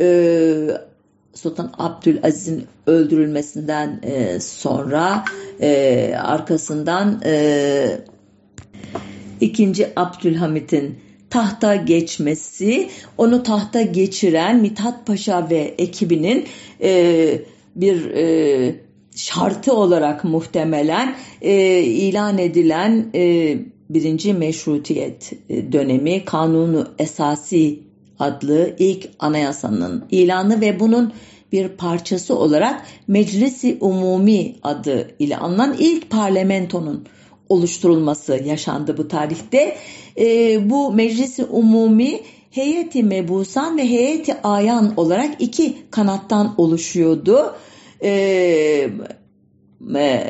e, Sultan Abdülaziz'in öldürülmesinden e, sonra e, arkasından e, ikinci Abdülhamit'in tahta geçmesi, onu tahta geçiren Mithat Paşa ve ekibinin e, bir e, şartı olarak muhtemelen e, ilan edilen e, birinci meşrutiyet e, dönemi kanunu esasi adlı ilk anayasanın ilanı ve bunun bir parçası olarak Meclisi Umumi adı ile anılan ilk parlamentonun oluşturulması yaşandı bu tarihte. E, bu Meclisi Umumi heyeti mebusan ve heyeti ayan olarak iki kanattan oluşuyordu. E,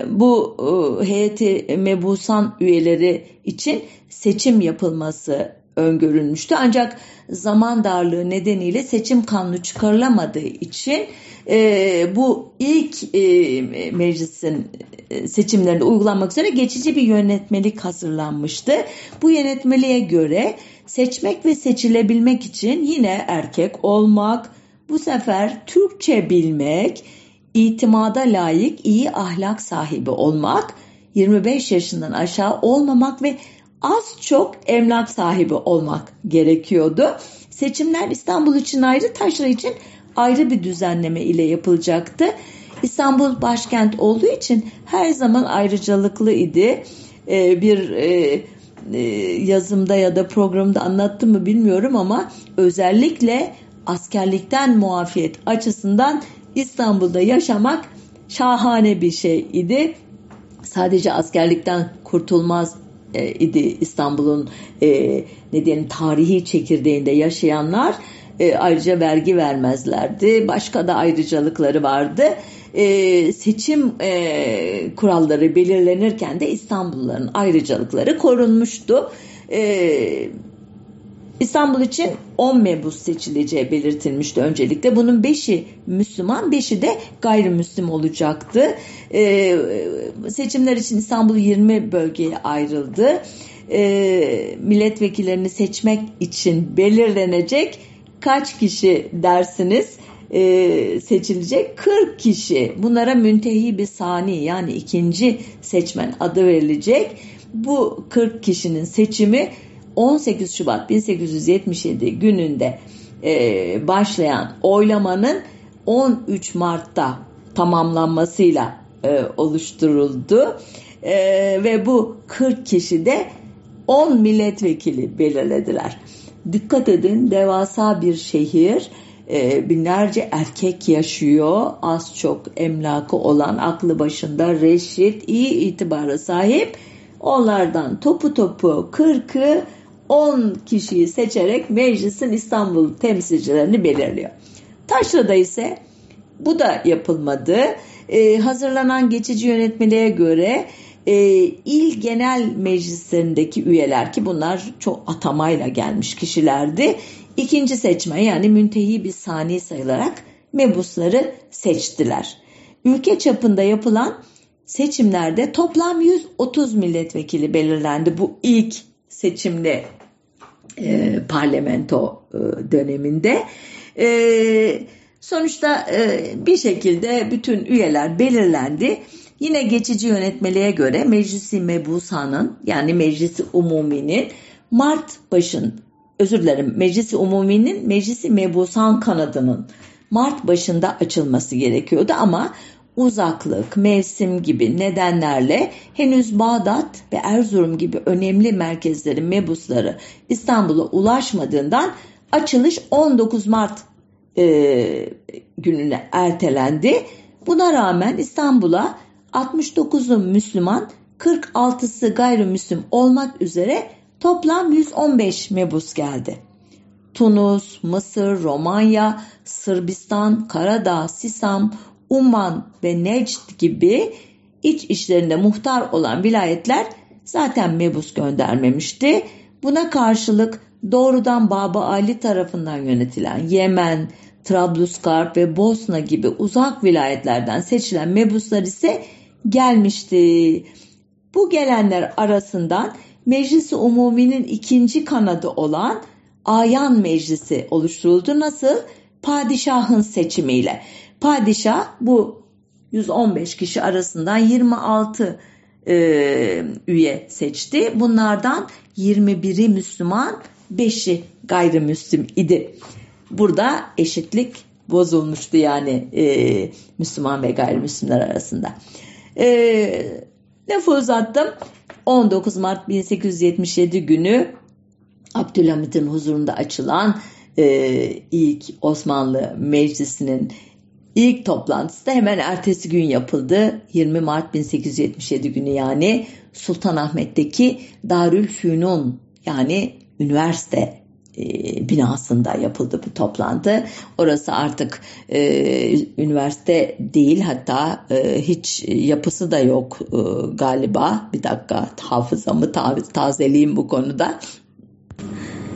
bu e, heyeti mebusan üyeleri için seçim yapılması öngörülmüştü. Ancak zaman darlığı nedeniyle seçim kanunu çıkarılamadığı için e, bu ilk e, meclisin e, seçimlerinde uygulanmak üzere geçici bir yönetmelik hazırlanmıştı. Bu yönetmeliğe göre seçmek ve seçilebilmek için yine erkek olmak, bu sefer Türkçe bilmek, itimada layık iyi ahlak sahibi olmak, 25 yaşından aşağı olmamak ve az çok emlak sahibi olmak gerekiyordu. Seçimler İstanbul için ayrı, Taşra için ayrı bir düzenleme ile yapılacaktı. İstanbul başkent olduğu için her zaman ayrıcalıklı idi. Ee, bir e, e, yazımda ya da programda anlattım mı bilmiyorum ama özellikle askerlikten muafiyet açısından İstanbul'da yaşamak şahane bir şey idi. Sadece askerlikten kurtulmaz e, idi İstanbul'un e, ne diyelim tarihi çekirdeğinde yaşayanlar e, ayrıca vergi vermezlerdi. Başka da ayrıcalıkları vardı. E, seçim e, kuralları belirlenirken de İstanbulluların ayrıcalıkları korunmuştu. E, İstanbul için 10 mebus seçileceği belirtilmişti öncelikle. Bunun 5'i Müslüman, 5'i de gayrimüslim olacaktı. Ee, seçimler için İstanbul 20 bölgeye ayrıldı. Ee, milletvekillerini seçmek için belirlenecek kaç kişi dersiniz? Ee, seçilecek 40 kişi. Bunlara müntehi bir sani yani ikinci seçmen adı verilecek. Bu 40 kişinin seçimi 18 Şubat 1877 gününde e, başlayan oylamanın 13 Mart'ta tamamlanmasıyla e, oluşturuldu. E, ve bu 40 kişi de 10 milletvekili belirlediler. Dikkat edin devasa bir şehir. E, binlerce erkek yaşıyor. Az çok emlakı olan aklı başında reşit iyi itibara sahip. Onlardan topu topu 40'ı 10 kişiyi seçerek meclisin İstanbul temsilcilerini belirliyor. Taşra'da ise bu da yapılmadı. Ee, hazırlanan geçici yönetmeliğe göre e, il genel meclislerindeki üyeler ki bunlar çok atamayla gelmiş kişilerdi. İkinci seçme yani müntehi bir sani sayılarak mebusları seçtiler. Ülke çapında yapılan seçimlerde toplam 130 milletvekili belirlendi bu ilk seçimli e, parlamento e, döneminde. E, sonuçta e, bir şekilde bütün üyeler belirlendi. Yine geçici yönetmeliğe göre Meclisi Mebusan'ın yani Meclisi Umumi'nin Mart başın özür dilerim Meclisi Umumi'nin Meclisi Mebusan kanadının Mart başında açılması gerekiyordu ama uzaklık, mevsim gibi nedenlerle henüz Bağdat ve Erzurum gibi önemli merkezlerin mebusları İstanbul'a ulaşmadığından açılış 19 Mart e, gününe ertelendi. Buna rağmen İstanbul'a 69'u Müslüman, 46'sı gayrimüslim olmak üzere toplam 115 mebus geldi. Tunus, Mısır, Romanya, Sırbistan, Karadağ, Sisam, Umman ve Necd gibi iç işlerinde muhtar olan vilayetler zaten mebus göndermemişti. Buna karşılık doğrudan Baba Ali tarafından yönetilen Yemen, Trablusgarp ve Bosna gibi uzak vilayetlerden seçilen mebuslar ise gelmişti. Bu gelenler arasından Meclisi Umumi'nin ikinci kanadı olan Ayan Meclisi oluşturuldu. Nasıl? Padişahın seçimiyle. Padişah bu 115 kişi arasından 26 e, üye seçti. Bunlardan 21'i Müslüman, 5'i gayrimüslim idi. Burada eşitlik bozulmuştu yani e, Müslüman ve gayrimüslimler arasında. E, lafı uzattım. 19 Mart 1877 günü Abdülhamit'in huzurunda açılan e, ilk Osmanlı Meclisi'nin ilk toplantısı da hemen ertesi gün yapıldı. 20 Mart 1877 günü yani Sultanahmet'teki Darülfünun yani üniversite e, binasında yapıldı bu toplantı. Orası artık e, üniversite değil hatta e, hiç yapısı da yok e, galiba. Bir dakika hafızamı tazeleyeyim bu konuda.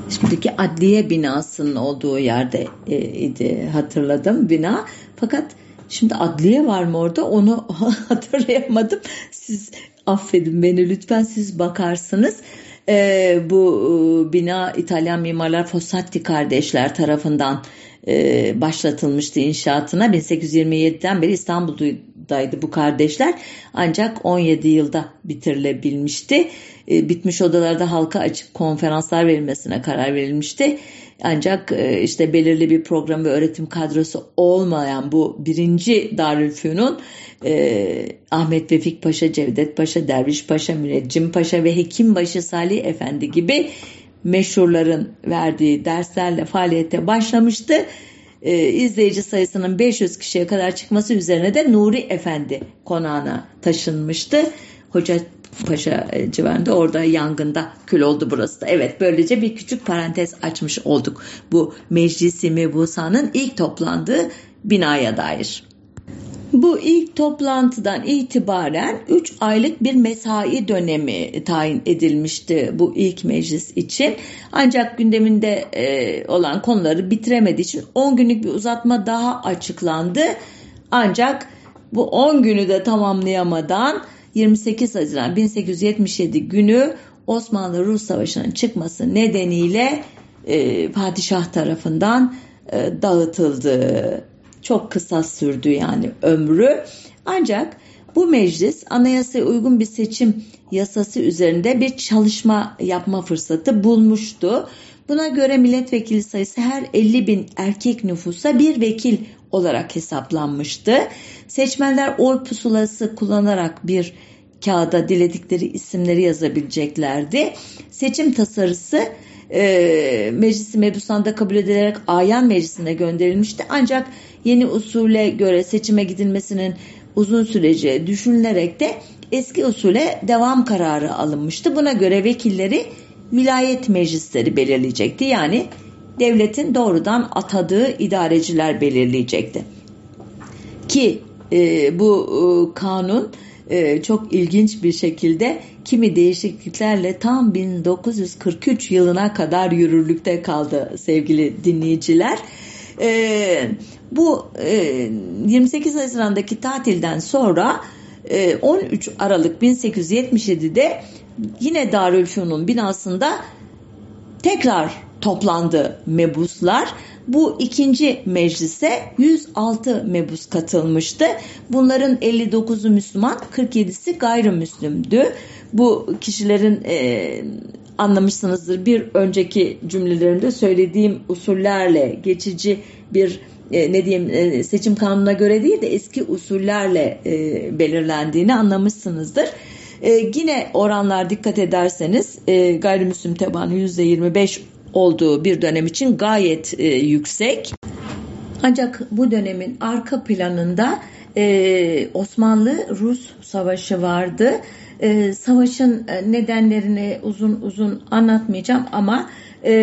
Şimdiki adliye binasının olduğu yerde e, idi hatırladım bina. Fakat şimdi adliye var mı orada onu hatırlayamadım. Siz affedin beni lütfen siz bakarsınız. E, bu e, bina İtalyan mimarlar Fossati kardeşler tarafından e, başlatılmıştı inşaatına. 1827'den beri İstanbul'daydı bu kardeşler. Ancak 17 yılda bitirilebilmişti. E, bitmiş odalarda halka açık konferanslar verilmesine karar verilmişti. Ancak e, işte belirli bir program ve öğretim kadrosu olmayan bu birinci Darülfünun e, Ahmet Vefik Paşa, Cevdet Paşa, Derviş Paşa, Müneccim Paşa ve Hekimbaşı Salih Efendi gibi meşhurların verdiği derslerle faaliyete başlamıştı. E, izleyici sayısının 500 kişiye kadar çıkması üzerine de Nuri Efendi konağına taşınmıştı. Hoca Paşa e, civarında orada yangında kül oldu burası da. Evet böylece bir küçük parantez açmış olduk. Bu Meclisi Mebusan'ın ilk toplandığı binaya dair. Bu ilk toplantıdan itibaren 3 aylık bir mesai dönemi tayin edilmişti bu ilk meclis için. Ancak gündeminde e, olan konuları bitiremediği için 10 günlük bir uzatma daha açıklandı. Ancak bu 10 günü de tamamlayamadan 28 Haziran 1877 günü Osmanlı-Rus Savaşı'nın çıkması nedeniyle e, padişah tarafından e, dağıtıldı. Çok kısa sürdü yani ömrü. Ancak bu meclis anayasaya uygun bir seçim yasası üzerinde bir çalışma yapma fırsatı bulmuştu. Buna göre milletvekili sayısı her 50 bin erkek nüfusa bir vekil olarak hesaplanmıştı. Seçmenler oy pusulası kullanarak bir kağıda diledikleri isimleri yazabileceklerdi. Seçim tasarısı e, Meclisi Mebusan'da kabul edilerek Ayan Meclisi'ne gönderilmişti. Ancak yeni usule göre seçime gidilmesinin uzun süreci düşünülerek de eski usule devam kararı alınmıştı. Buna göre vekilleri vilayet meclisleri belirleyecekti. Yani devletin doğrudan atadığı idareciler belirleyecekti. Ki e, bu e, kanun e, çok ilginç bir şekilde kimi değişikliklerle tam 1943 yılına kadar yürürlükte kaldı sevgili dinleyiciler. E, bu e, 28 Haziran'daki tatilden sonra e, 13 Aralık 1877'de yine Darülfünun binasında tekrar toplandı mebuslar. Bu ikinci meclise 106 mebus katılmıştı. Bunların 59'u Müslüman, 47'si gayrimüslimdü. Bu kişilerin e, anlamışsınızdır bir önceki cümlelerimde söylediğim usullerle geçici bir e, ne diyeyim e, seçim kanununa göre değil de eski usullerle e, belirlendiğini anlamışsınızdır. E, yine oranlar dikkat ederseniz e, gayrimüslim tabanı %25 olduğu bir dönem için gayet e, yüksek. Ancak bu dönemin arka planında e, Osmanlı-Rus savaşı vardı. E, savaşın e, nedenlerini uzun uzun anlatmayacağım ama e,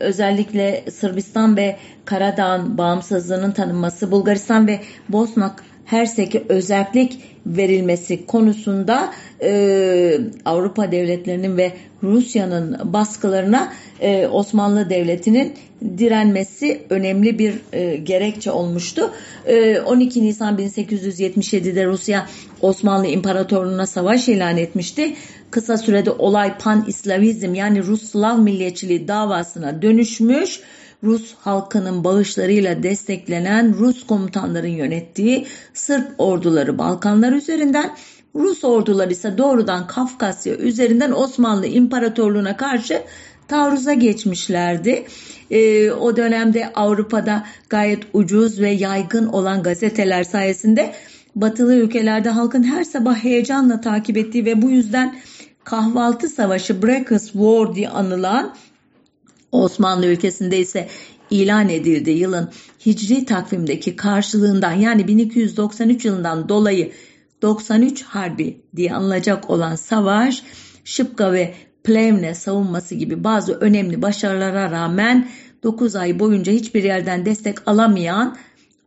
özellikle Sırbistan ve Karadağ'ın bağımsızlığının tanınması, Bulgaristan ve Bosna Hersek'e özellik verilmesi konusunda e, Avrupa devletlerinin ve Rusya'nın baskılarına e, Osmanlı Devleti'nin direnmesi önemli bir e, gerekçe olmuştu. E, 12 Nisan 1877'de Rusya Osmanlı İmparatorluğu'na savaş ilan etmişti. Kısa sürede olay pan-İslavizm yani Rus-Slav milliyetçiliği davasına dönüşmüş. Rus halkının bağışlarıyla desteklenen Rus komutanların yönettiği Sırp orduları Balkanlar üzerinden Rus orduları ise doğrudan Kafkasya üzerinden Osmanlı İmparatorluğu'na karşı taarruza geçmişlerdi. E, o dönemde Avrupa'da gayet ucuz ve yaygın olan gazeteler sayesinde batılı ülkelerde halkın her sabah heyecanla takip ettiği ve bu yüzden kahvaltı savaşı Breakfast War diye anılan Osmanlı ülkesinde ise ilan edildi. Yılın hicri takvimdeki karşılığından yani 1293 yılından dolayı 93 Harbi diye anılacak olan savaş Şıpka ve Plevne savunması gibi bazı önemli başarılara rağmen 9 ay boyunca hiçbir yerden destek alamayan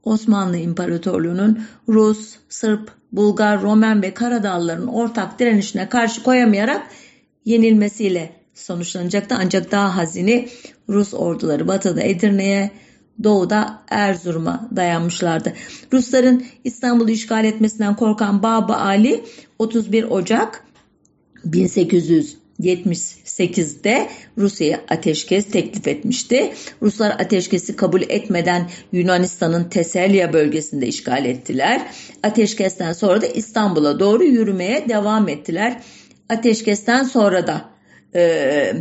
Osmanlı İmparatorluğu'nun Rus, Sırp, Bulgar, Romen ve Karadağlıların ortak direnişine karşı koyamayarak yenilmesiyle sonuçlanacaktı. Ancak daha hazini Rus orduları batıda Edirne'ye, doğuda Erzurum'a dayanmışlardı. Rusların İstanbul'u işgal etmesinden korkan Baba Ali 31 Ocak 1878'de Rusya'ya ateşkes teklif etmişti. Ruslar ateşkesi kabul etmeden Yunanistan'ın Teselya bölgesinde işgal ettiler. Ateşkesten sonra da İstanbul'a doğru yürümeye devam ettiler. Ateşkesten sonra da e,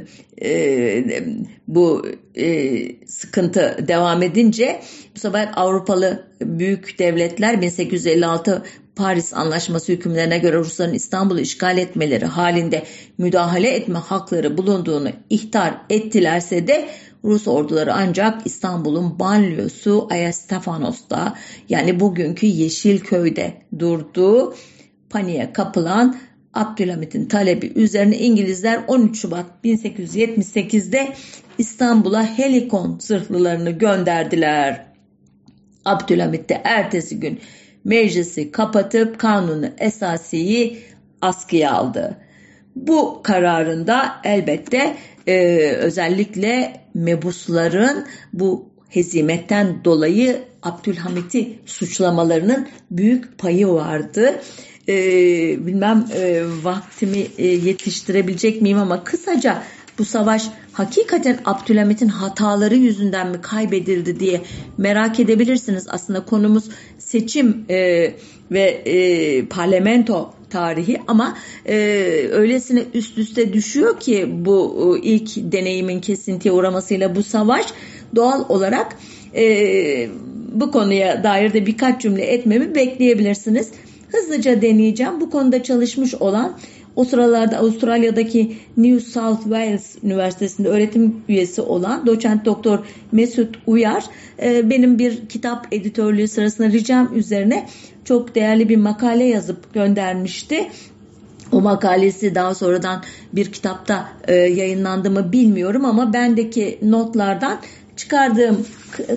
e, bu e, sıkıntı devam edince bu sefer Avrupalı büyük devletler 1856 Paris Anlaşması hükümlerine göre Rusların İstanbul'u işgal etmeleri halinde müdahale etme hakları bulunduğunu ihtar ettilerse de Rus orduları ancak İstanbul'un banliyösü Ayastefanos'ta yani bugünkü Yeşilköy'de durdu. Paniğe kapılan Abdülhamit'in talebi üzerine İngilizler 13 Şubat 1878'de İstanbul'a helikon zırhlılarını gönderdiler. Abdülhamit de ertesi gün meclisi kapatıp kanunu esasiyi askıya aldı. Bu kararında elbette e, özellikle mebusların bu hezimetten dolayı Abdülhamit'i suçlamalarının büyük payı vardı e, bilmem e, vaktimi e, yetiştirebilecek miyim ama kısaca bu savaş hakikaten Abdülhamit'in hataları yüzünden mi kaybedildi diye merak edebilirsiniz. Aslında konumuz seçim e, ve e, parlamento tarihi ama e, öylesine üst üste düşüyor ki bu e, ilk deneyimin kesintiye uğramasıyla bu savaş doğal olarak e, bu konuya dair de birkaç cümle etmemi bekleyebilirsiniz. Hızlıca deneyeceğim. Bu konuda çalışmış olan o sıralarda Avustralya'daki New South Wales Üniversitesi'nde öğretim üyesi olan doçent doktor Mesut Uyar e, benim bir kitap editörlüğü sırasında ricam üzerine çok değerli bir makale yazıp göndermişti. O makalesi daha sonradan bir kitapta e, yayınlandı mı bilmiyorum ama bendeki notlardan çıkardığım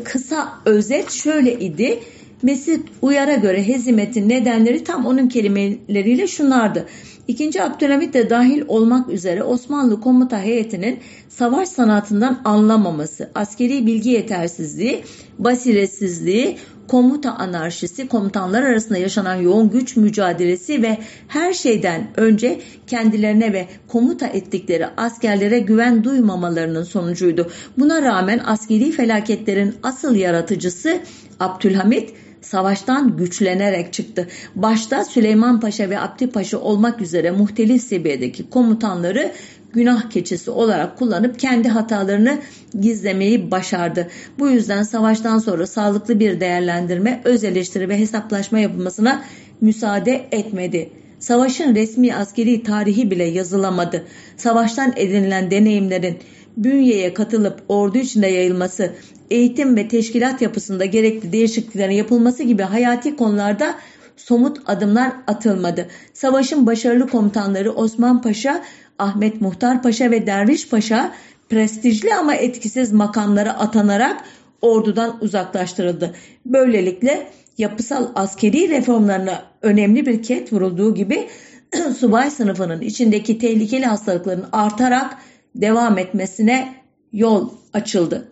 kısa özet şöyle idi. Mesut Uyar'a göre hezimetin nedenleri tam onun kelimeleriyle şunlardı. İkinci Abdülhamit de dahil olmak üzere Osmanlı komuta heyetinin savaş sanatından anlamaması, askeri bilgi yetersizliği, basiretsizliği, komuta anarşisi, komutanlar arasında yaşanan yoğun güç mücadelesi ve her şeyden önce kendilerine ve komuta ettikleri askerlere güven duymamalarının sonucuydu. Buna rağmen askeri felaketlerin asıl yaratıcısı Abdülhamit savaştan güçlenerek çıktı. Başta Süleyman Paşa ve Abdi Paşa olmak üzere muhtelif seviyedeki komutanları günah keçisi olarak kullanıp kendi hatalarını gizlemeyi başardı. Bu yüzden savaştan sonra sağlıklı bir değerlendirme, öz eleştiri ve hesaplaşma yapılmasına müsaade etmedi. Savaşın resmi askeri tarihi bile yazılamadı. Savaştan edinilen deneyimlerin bünyeye katılıp ordu içinde yayılması, eğitim ve teşkilat yapısında gerekli değişikliklerin yapılması gibi hayati konularda somut adımlar atılmadı. Savaşın başarılı komutanları Osman Paşa, Ahmet Muhtar Paşa ve Derviş Paşa prestijli ama etkisiz makamlara atanarak ordudan uzaklaştırıldı. Böylelikle yapısal askeri reformlarına önemli bir ket vurulduğu gibi subay sınıfının içindeki tehlikeli hastalıkların artarak devam etmesine yol açıldı.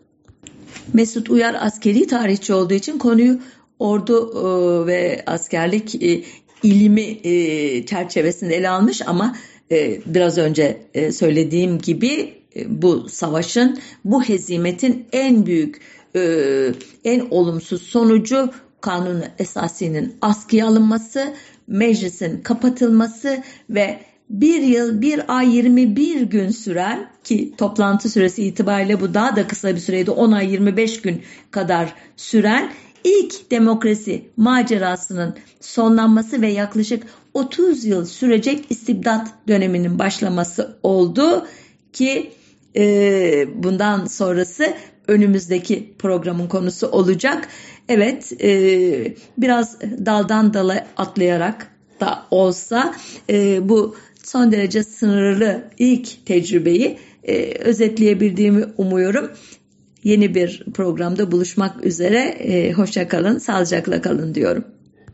Mesut Uyar askeri tarihçi olduğu için konuyu ordu e, ve askerlik e, ilimi e, çerçevesinde ele almış ama biraz önce söylediğim gibi bu savaşın, bu hezimetin en büyük, en olumsuz sonucu kanunu esasinin askıya alınması, meclisin kapatılması ve bir yıl bir ay 21 gün süren ki toplantı süresi itibariyle bu daha da kısa bir süreydi 10 ay 25 gün kadar süren ilk demokrasi macerasının sonlanması ve yaklaşık 30 yıl sürecek istibdat döneminin başlaması oldu ki e, bundan sonrası önümüzdeki programın konusu olacak. Evet e, biraz daldan dala atlayarak da olsa e, bu son derece sınırlı ilk tecrübeyi e, özetleyebildiğimi umuyorum. Yeni bir programda buluşmak üzere. E, hoşça kalın, sağlıcakla kalın diyorum.